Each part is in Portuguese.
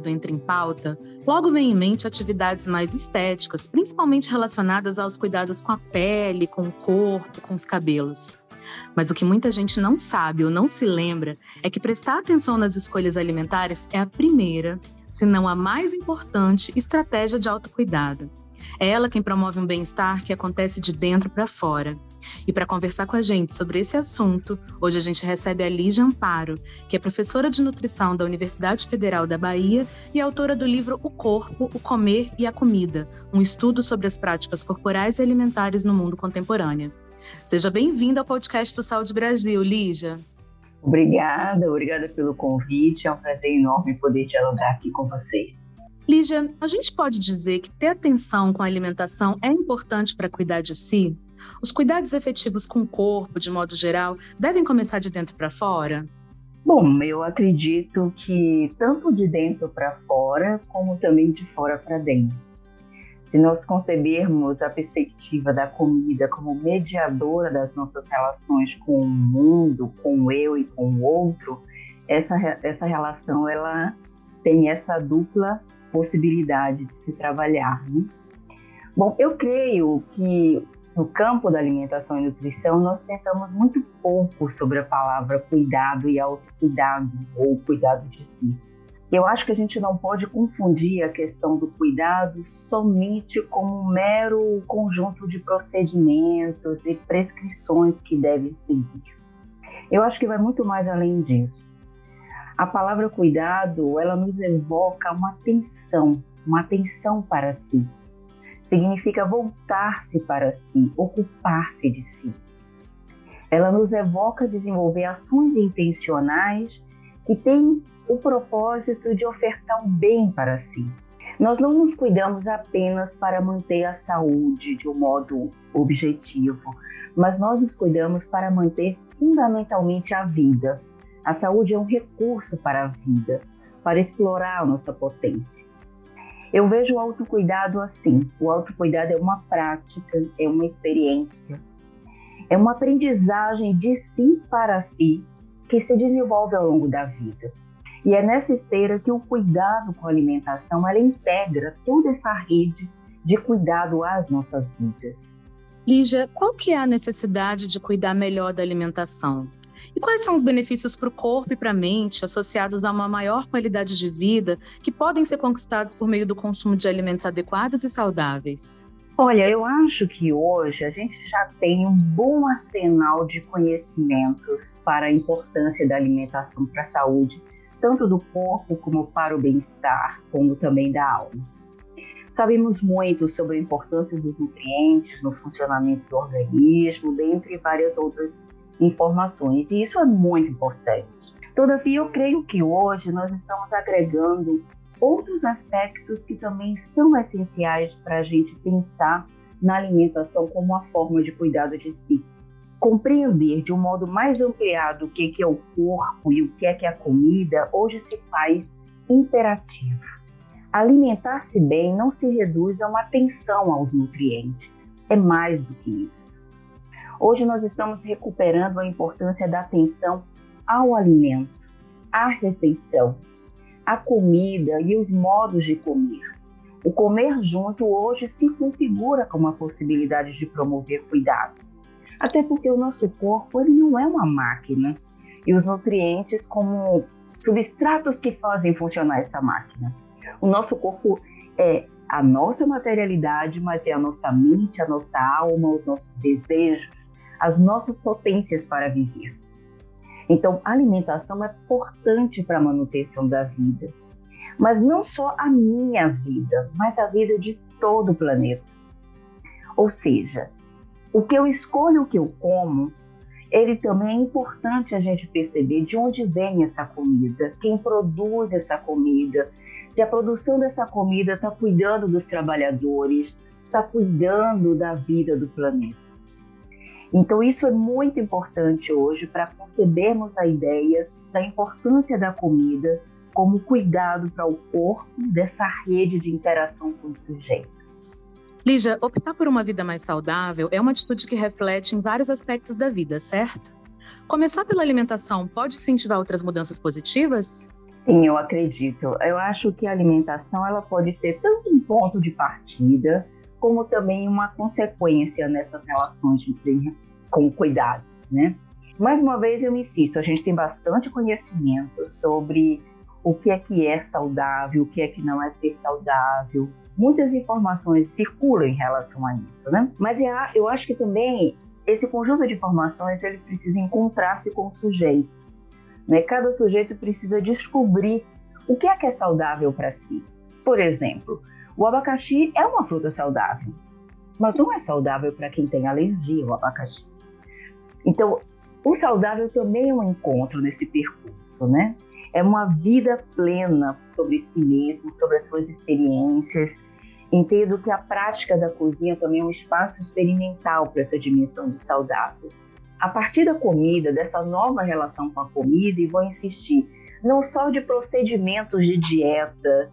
Autocuidado entra em pauta, logo vem em mente atividades mais estéticas, principalmente relacionadas aos cuidados com a pele, com o corpo, com os cabelos. Mas o que muita gente não sabe ou não se lembra é que prestar atenção nas escolhas alimentares é a primeira, se não a mais importante, estratégia de autocuidado. É ela quem promove um bem-estar que acontece de dentro para fora. E para conversar com a gente sobre esse assunto, hoje a gente recebe a Lígia Amparo, que é professora de nutrição da Universidade Federal da Bahia e autora do livro O Corpo, o Comer e a Comida, um estudo sobre as práticas corporais e alimentares no mundo contemporâneo. Seja bem-vinda ao podcast do Saúde Brasil, Lígia. Obrigada, obrigada pelo convite. É um prazer enorme poder dialogar aqui com vocês. Lígia, a gente pode dizer que ter atenção com a alimentação é importante para cuidar de si? Os cuidados efetivos com o corpo, de modo geral, devem começar de dentro para fora? Bom, eu acredito que tanto de dentro para fora, como também de fora para dentro. Se nós concebermos a perspectiva da comida como mediadora das nossas relações com o mundo, com o eu e com o outro, essa, essa relação ela tem essa dupla possibilidade de se trabalhar. Né? Bom, eu creio que no campo da alimentação e nutrição nós pensamos muito pouco sobre a palavra cuidado e autocuidado ou cuidado de si. Eu acho que a gente não pode confundir a questão do cuidado somente como um mero conjunto de procedimentos e prescrições que devem seguir. Eu acho que vai muito mais além disso. A palavra cuidado, ela nos evoca uma atenção, uma atenção para si. Significa voltar-se para si, ocupar-se de si. Ela nos evoca desenvolver ações intencionais que têm o propósito de ofertar o bem para si. Nós não nos cuidamos apenas para manter a saúde de um modo objetivo, mas nós nos cuidamos para manter fundamentalmente a vida. A saúde é um recurso para a vida, para explorar a nossa potência. Eu vejo o autocuidado assim: o autocuidado é uma prática, é uma experiência, é uma aprendizagem de si para si que se desenvolve ao longo da vida. E é nessa esteira que o cuidado com a alimentação ela integra toda essa rede de cuidado às nossas vidas. Lígia, qual que é a necessidade de cuidar melhor da alimentação? E quais são os benefícios para o corpo e para a mente associados a uma maior qualidade de vida que podem ser conquistados por meio do consumo de alimentos adequados e saudáveis? Olha, eu acho que hoje a gente já tem um bom arsenal de conhecimentos para a importância da alimentação para a saúde, tanto do corpo como para o bem-estar, como também da alma. Sabemos muito sobre a importância dos nutrientes no funcionamento do organismo, dentre várias outras informações, e isso é muito importante. Todavia, eu creio que hoje nós estamos agregando outros aspectos que também são essenciais para a gente pensar na alimentação como uma forma de cuidado de si. Compreender de um modo mais ampliado o que é o corpo e o que é a comida hoje se faz imperativo. Alimentar-se bem não se reduz a uma atenção aos nutrientes, é mais do que isso. Hoje nós estamos recuperando a importância da atenção ao alimento, à refeição, à comida e os modos de comer. O comer junto hoje se configura como uma possibilidade de promover cuidado. Até porque o nosso corpo ele não é uma máquina e os nutrientes como substratos que fazem funcionar essa máquina. O nosso corpo é a nossa materialidade, mas é a nossa mente, a nossa alma, os nossos desejos, as nossas potências para viver. Então, alimentação é importante para a manutenção da vida, mas não só a minha vida, mas a vida de todo o planeta. Ou seja, o que eu escolho, o que eu como, ele também é importante a gente perceber de onde vem essa comida, quem produz essa comida, se a produção dessa comida está cuidando dos trabalhadores, está cuidando da vida do planeta. Então, isso é muito importante hoje para concebermos a ideia da importância da comida como cuidado para o corpo dessa rede de interação com os sujeitos. Lígia, optar por uma vida mais saudável é uma atitude que reflete em vários aspectos da vida, certo? Começar pela alimentação pode incentivar outras mudanças positivas? Sim, eu acredito. Eu acho que a alimentação ela pode ser tanto um ponto de partida, como também uma consequência nessas relações de, com cuidado, né? Mais uma vez eu insisto, a gente tem bastante conhecimento sobre o que é que é saudável, o que é que não é ser saudável. Muitas informações circulam em relação a isso, né? Mas eu acho que também esse conjunto de informações ele precisa encontrar-se com o sujeito. Né? Cada sujeito precisa descobrir o que é que é saudável para si. Por exemplo, o abacaxi é uma fruta saudável, mas não é saudável para quem tem alergia ao abacaxi. Então, o saudável também é um encontro nesse percurso, né? É uma vida plena sobre si mesmo, sobre as suas experiências, Entendo que a prática da cozinha também é um espaço experimental para essa dimensão do saudável. A partir da comida, dessa nova relação com a comida, e vou insistir, não só de procedimentos de dieta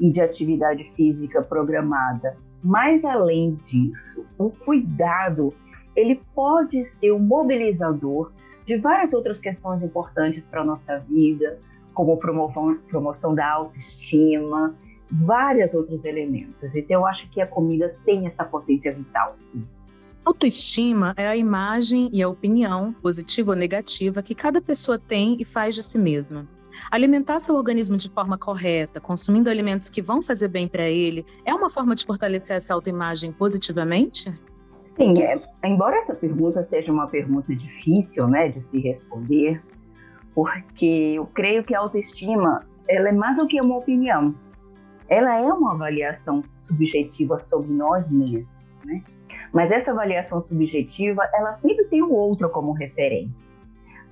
e de atividade física programada, mas além disso, o cuidado ele pode ser um mobilizador de várias outras questões importantes para a nossa vida, como promoção, promoção da autoestima, vários outros elementos. Então, eu acho que a comida tem essa potência vital, sim. Autoestima é a imagem e a opinião, positiva ou negativa, que cada pessoa tem e faz de si mesma. Alimentar seu organismo de forma correta, consumindo alimentos que vão fazer bem para ele, é uma forma de fortalecer essa autoimagem positivamente? Sim, é, embora essa pergunta seja uma pergunta difícil né, de se responder, porque eu creio que a autoestima ela é mais do que uma opinião ela é uma avaliação subjetiva sobre nós mesmos, né? Mas essa avaliação subjetiva, ela sempre tem o outro como referência.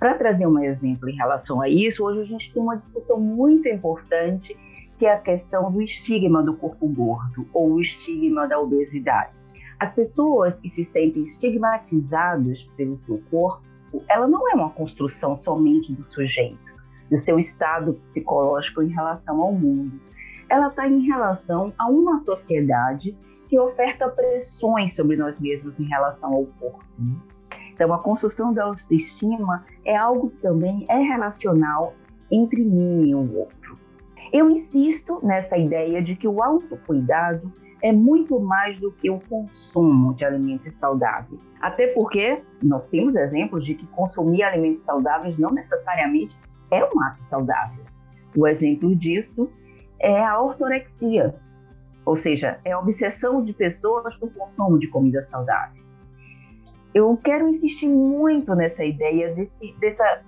Para trazer um exemplo em relação a isso, hoje a gente tem uma discussão muito importante, que é a questão do estigma do corpo gordo ou o estigma da obesidade. As pessoas que se sentem estigmatizadas pelo seu corpo, ela não é uma construção somente do sujeito, do seu estado psicológico em relação ao mundo ela está em relação a uma sociedade que oferta pressões sobre nós mesmos em relação ao corpo. Então, a construção da autoestima é algo que também é relacional entre mim e o outro. Eu insisto nessa ideia de que o autocuidado é muito mais do que o consumo de alimentos saudáveis. Até porque nós temos exemplos de que consumir alimentos saudáveis não necessariamente é um ato saudável. O exemplo disso é a ortorexia, ou seja, é a obsessão de pessoas por consumo de comida saudável. Eu quero insistir muito nessa ideia desse, dessa,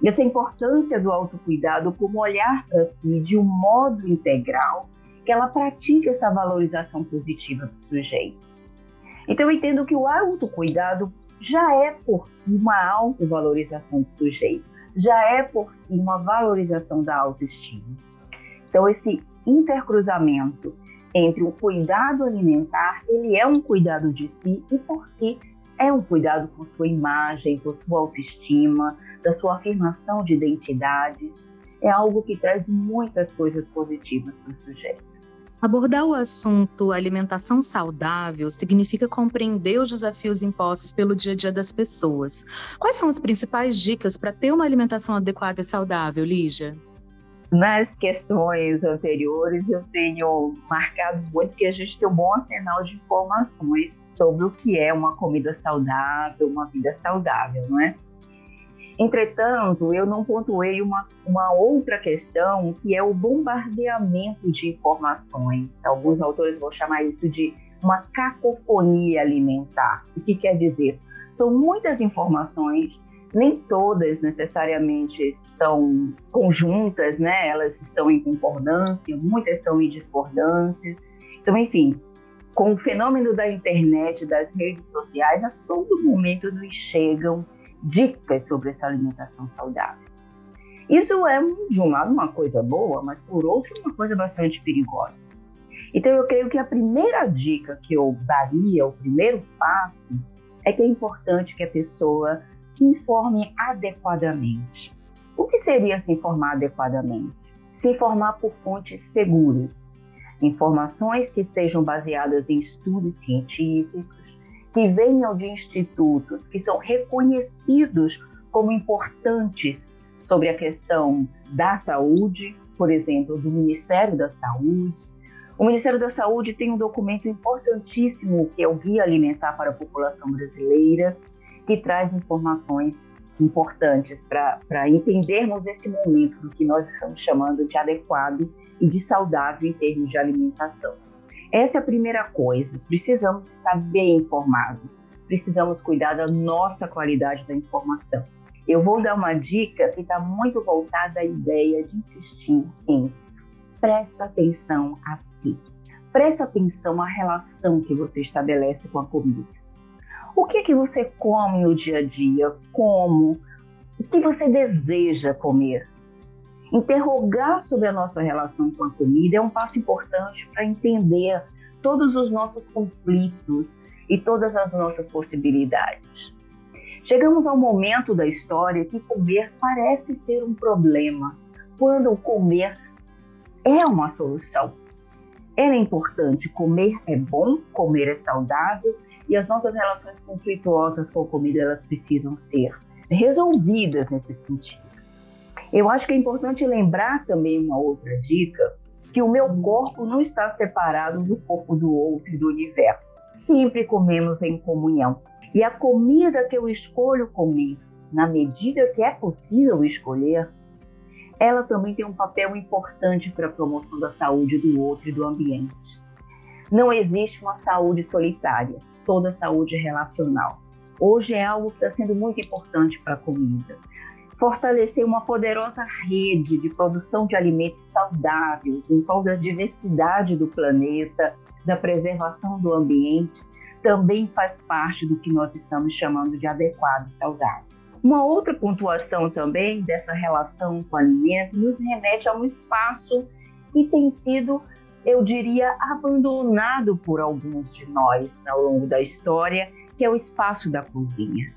dessa importância do autocuidado como olhar para si de um modo integral, que ela pratica essa valorização positiva do sujeito. Então, eu entendo que o autocuidado já é por si uma autovalorização do sujeito, já é por si uma valorização da autoestima. Então, esse intercruzamento entre o cuidado alimentar, ele é um cuidado de si e por si é um cuidado com sua imagem, com sua autoestima, da sua afirmação de identidades. É algo que traz muitas coisas positivas para o sujeito. Abordar o assunto alimentação saudável significa compreender os desafios impostos pelo dia a dia das pessoas. Quais são as principais dicas para ter uma alimentação adequada e saudável, Lígia? Nas questões anteriores, eu tenho marcado muito que a gente tem um bom arsenal de informações sobre o que é uma comida saudável, uma vida saudável, não é? Entretanto, eu não pontuei uma, uma outra questão que é o bombardeamento de informações. Alguns autores vão chamar isso de uma cacofonia alimentar. O que quer dizer? São muitas informações nem todas necessariamente estão conjuntas, né? Elas estão em concordância, muitas são em discordância. Então, enfim, com o fenômeno da internet, das redes sociais, a todo momento nos chegam dicas sobre essa alimentação saudável. Isso é, de um lado, uma coisa boa, mas por outro, uma coisa bastante perigosa. Então, eu creio que a primeira dica que eu daria, o primeiro passo, é que é importante que a pessoa se informe adequadamente. O que seria se informar adequadamente? Se informar por fontes seguras, informações que estejam baseadas em estudos científicos, que venham de institutos que são reconhecidos como importantes sobre a questão da saúde, por exemplo, do Ministério da Saúde. O Ministério da Saúde tem um documento importantíssimo que é o Guia Alimentar para a População Brasileira, que traz informações importantes para entendermos esse momento do que nós estamos chamando de adequado e de saudável em termos de alimentação. Essa é a primeira coisa. Precisamos estar bem informados, precisamos cuidar da nossa qualidade da informação. Eu vou dar uma dica que está muito voltada à ideia de insistir em presta atenção a si. Presta atenção à relação que você estabelece com a comida. O que é que você come no dia a dia? Como? O que você deseja comer? Interrogar sobre a nossa relação com a comida é um passo importante para entender todos os nossos conflitos e todas as nossas possibilidades. Chegamos ao momento da história que comer parece ser um problema, quando comer é uma solução. Ela é importante, comer é bom, comer é saudável e as nossas relações conflituosas com a comida elas precisam ser resolvidas nesse sentido. Eu acho que é importante lembrar também uma outra dica, que o meu corpo não está separado do corpo do outro e do universo. Sempre comemos em comunhão. E a comida que eu escolho comer, na medida que é possível escolher, ela também tem um papel importante para a promoção da saúde do outro e do ambiente. Não existe uma saúde solitária, toda saúde é relacional. Hoje é algo que está sendo muito importante para a comida. Fortalecer uma poderosa rede de produção de alimentos saudáveis em prol da diversidade do planeta, da preservação do ambiente também faz parte do que nós estamos chamando de adequado e saudável. Uma outra pontuação também dessa relação com o alimento nos remete a um espaço que tem sido, eu diria, abandonado por alguns de nós ao longo da história, que é o espaço da cozinha.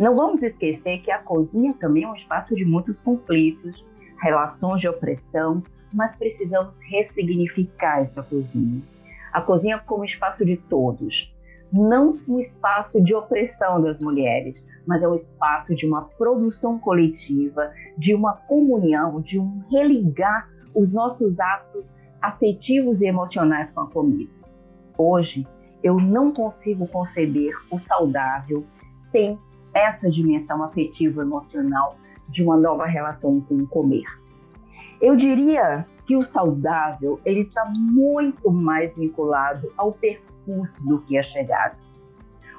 Não vamos esquecer que a cozinha também é um espaço de muitos conflitos, relações de opressão, mas precisamos ressignificar essa cozinha. A cozinha como espaço de todos, não um espaço de opressão das mulheres, mas é um espaço de uma produção coletiva, de uma comunhão, de um religar os nossos atos afetivos e emocionais com a comida. Hoje, eu não consigo conceber o saudável sem essa dimensão afetiva emocional de uma nova relação com o comer. Eu diria que o saudável ele está muito mais vinculado ao percurso do que a chegada.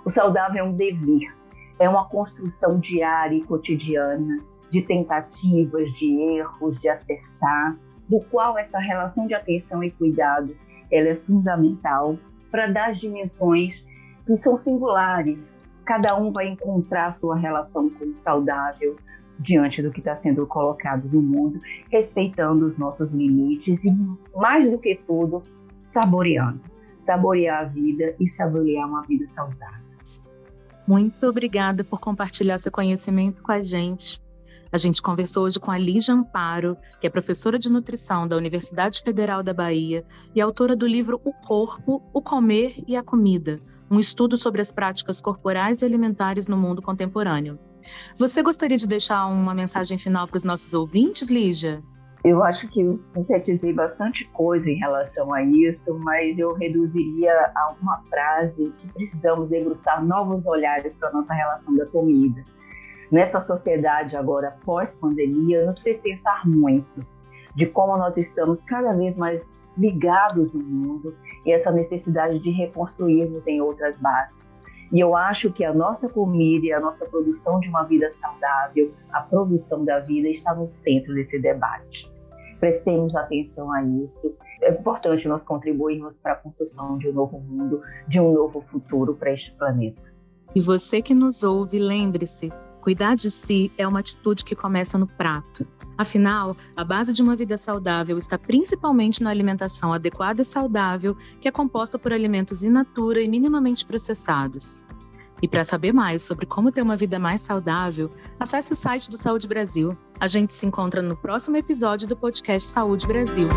O saudável é um dever, é uma construção diária e cotidiana de tentativas, de erros, de acertar, do qual essa relação de atenção e cuidado ela é fundamental para dar dimensões que são singulares. Cada um vai encontrar sua relação com o saudável diante do que está sendo colocado no mundo, respeitando os nossos limites e, mais do que tudo, saboreando saborear a vida e saborear uma vida saudável. Muito obrigada por compartilhar seu conhecimento com a gente. A gente conversou hoje com a Lígia Amparo, que é professora de nutrição da Universidade Federal da Bahia e autora do livro O Corpo, o Comer e a Comida, um estudo sobre as práticas corporais e alimentares no mundo contemporâneo. Você gostaria de deixar uma mensagem final para os nossos ouvintes, Lígia? Eu acho que eu sintetizei bastante coisa em relação a isso, mas eu reduziria a uma frase que precisamos debruçar novos olhares para a nossa relação da comida. Nessa sociedade agora pós-pandemia, nos fez pensar muito de como nós estamos cada vez mais ligados no mundo e essa necessidade de reconstruirmos em outras bases. E eu acho que a nossa comida e a nossa produção de uma vida saudável, a produção da vida, está no centro desse debate prestemos atenção a isso. É importante nós contribuirmos para a construção de um novo mundo, de um novo futuro para este planeta. E você que nos ouve, lembre-se: cuidar de si é uma atitude que começa no prato. Afinal, a base de uma vida saudável está principalmente na alimentação adequada e saudável, que é composta por alimentos in natura e minimamente processados. E para saber mais sobre como ter uma vida mais saudável, acesse o site do Saúde Brasil. A gente se encontra no próximo episódio do podcast Saúde Brasil.